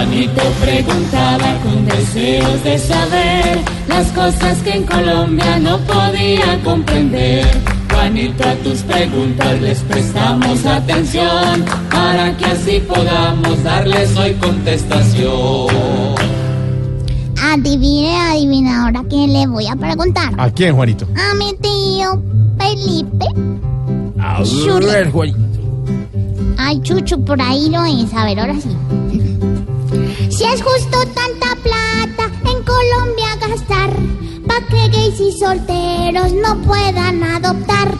Juanito preguntaba con deseos de saber las cosas que en Colombia no podía comprender. Juanito, a tus preguntas les prestamos atención para que así podamos darles hoy contestación. Adivine, adivinadora, ¿quién le voy a preguntar? ¿A quién, Juanito? A mi tío Felipe. A ver, Juanito. Ay, Chucho, por ahí lo es. A ver, ahora sí. Si es justo tanta plata en Colombia gastar, pa' que gays y solteros no puedan adoptar.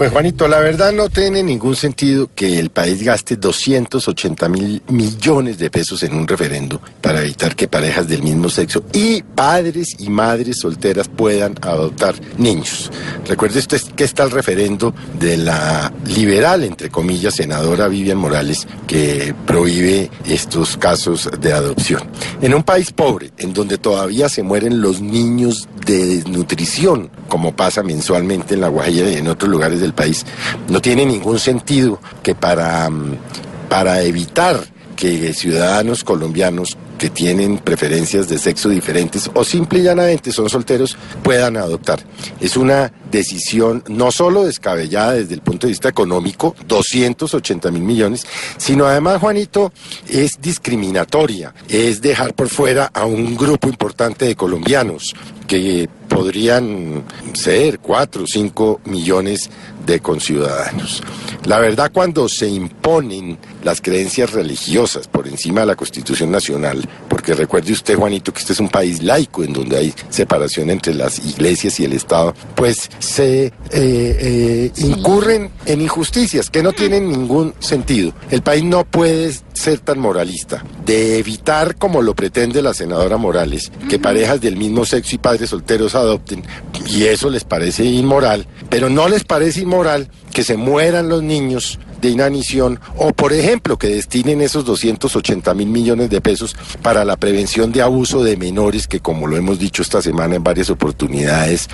Pues Juanito, la verdad no tiene ningún sentido que el país gaste 280 mil millones de pesos en un referendo para evitar que parejas del mismo sexo y padres y madres solteras puedan adoptar niños. Recuerde usted que está el referendo de la liberal, entre comillas, senadora Vivian Morales, que prohíbe estos casos de adopción. En un país pobre, en donde todavía se mueren los niños de desnutrición, como pasa mensualmente en La Guajira y en otros lugares del país, no tiene ningún sentido que para, para evitar que ciudadanos colombianos que tienen preferencias de sexo diferentes o simple y llanamente son solteros puedan adoptar. Es una decisión no solo descabellada desde el punto de vista económico, 280 mil millones, sino además, Juanito, es discriminatoria, es dejar por fuera a un grupo importante de colombianos que podrían ser 4 o 5 millones de conciudadanos. La verdad, cuando se imponen las creencias religiosas por encima de la Constitución Nacional, porque recuerde usted, Juanito, que este es un país laico en donde hay separación entre las iglesias y el Estado, pues se eh, eh, incurren en injusticias que no tienen ningún sentido. El país no puede ser tan moralista, de evitar, como lo pretende la senadora Morales, que parejas del mismo sexo y padres solteros adopten, y eso les parece inmoral, pero no les parece inmoral que se mueran los niños de inanición o, por ejemplo, que destinen esos 280 mil millones de pesos para la prevención de abuso de menores, que como lo hemos dicho esta semana en varias oportunidades,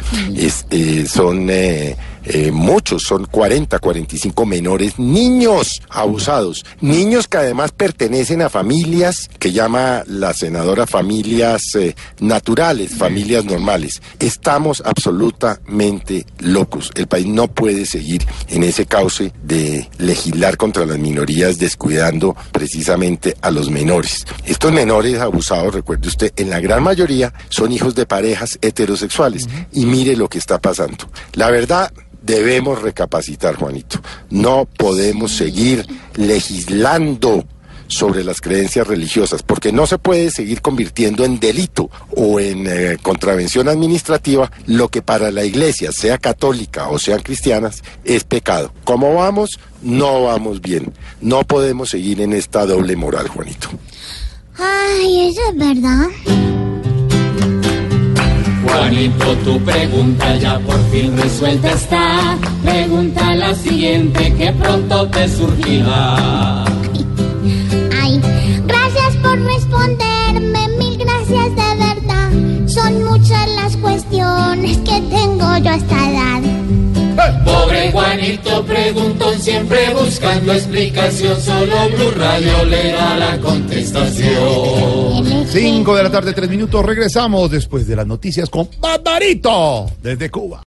eh, son... Eh, eh, muchos, son 40, 45 menores, niños abusados, niños que además pertenecen a familias que llama la senadora familias eh, naturales, familias normales. Estamos absolutamente locos. El país no puede seguir en ese cauce de legislar contra las minorías descuidando precisamente a los menores. Estos menores abusados, recuerde usted, en la gran mayoría son hijos de parejas heterosexuales. Y mire lo que está pasando. La verdad, debemos recapacitar, Juanito. No podemos seguir legislando sobre las creencias religiosas, porque no se puede seguir convirtiendo en delito o en eh, contravención administrativa lo que para la iglesia, sea católica o sean cristianas, es pecado. ¿Cómo vamos? No vamos bien. No podemos seguir en esta doble moral, Juanito. Ay, eso es verdad. Juanito, tu pregunta ya por fin resuelta está. Pregunta la siguiente que pronto te surgirá. Que tengo yo a esta edad. Pobre Juanito preguntó siempre buscando explicación. Solo Blue Radio le da la contestación. 5 de la tarde, 3 minutos. Regresamos después de las noticias con Barbarito desde Cuba.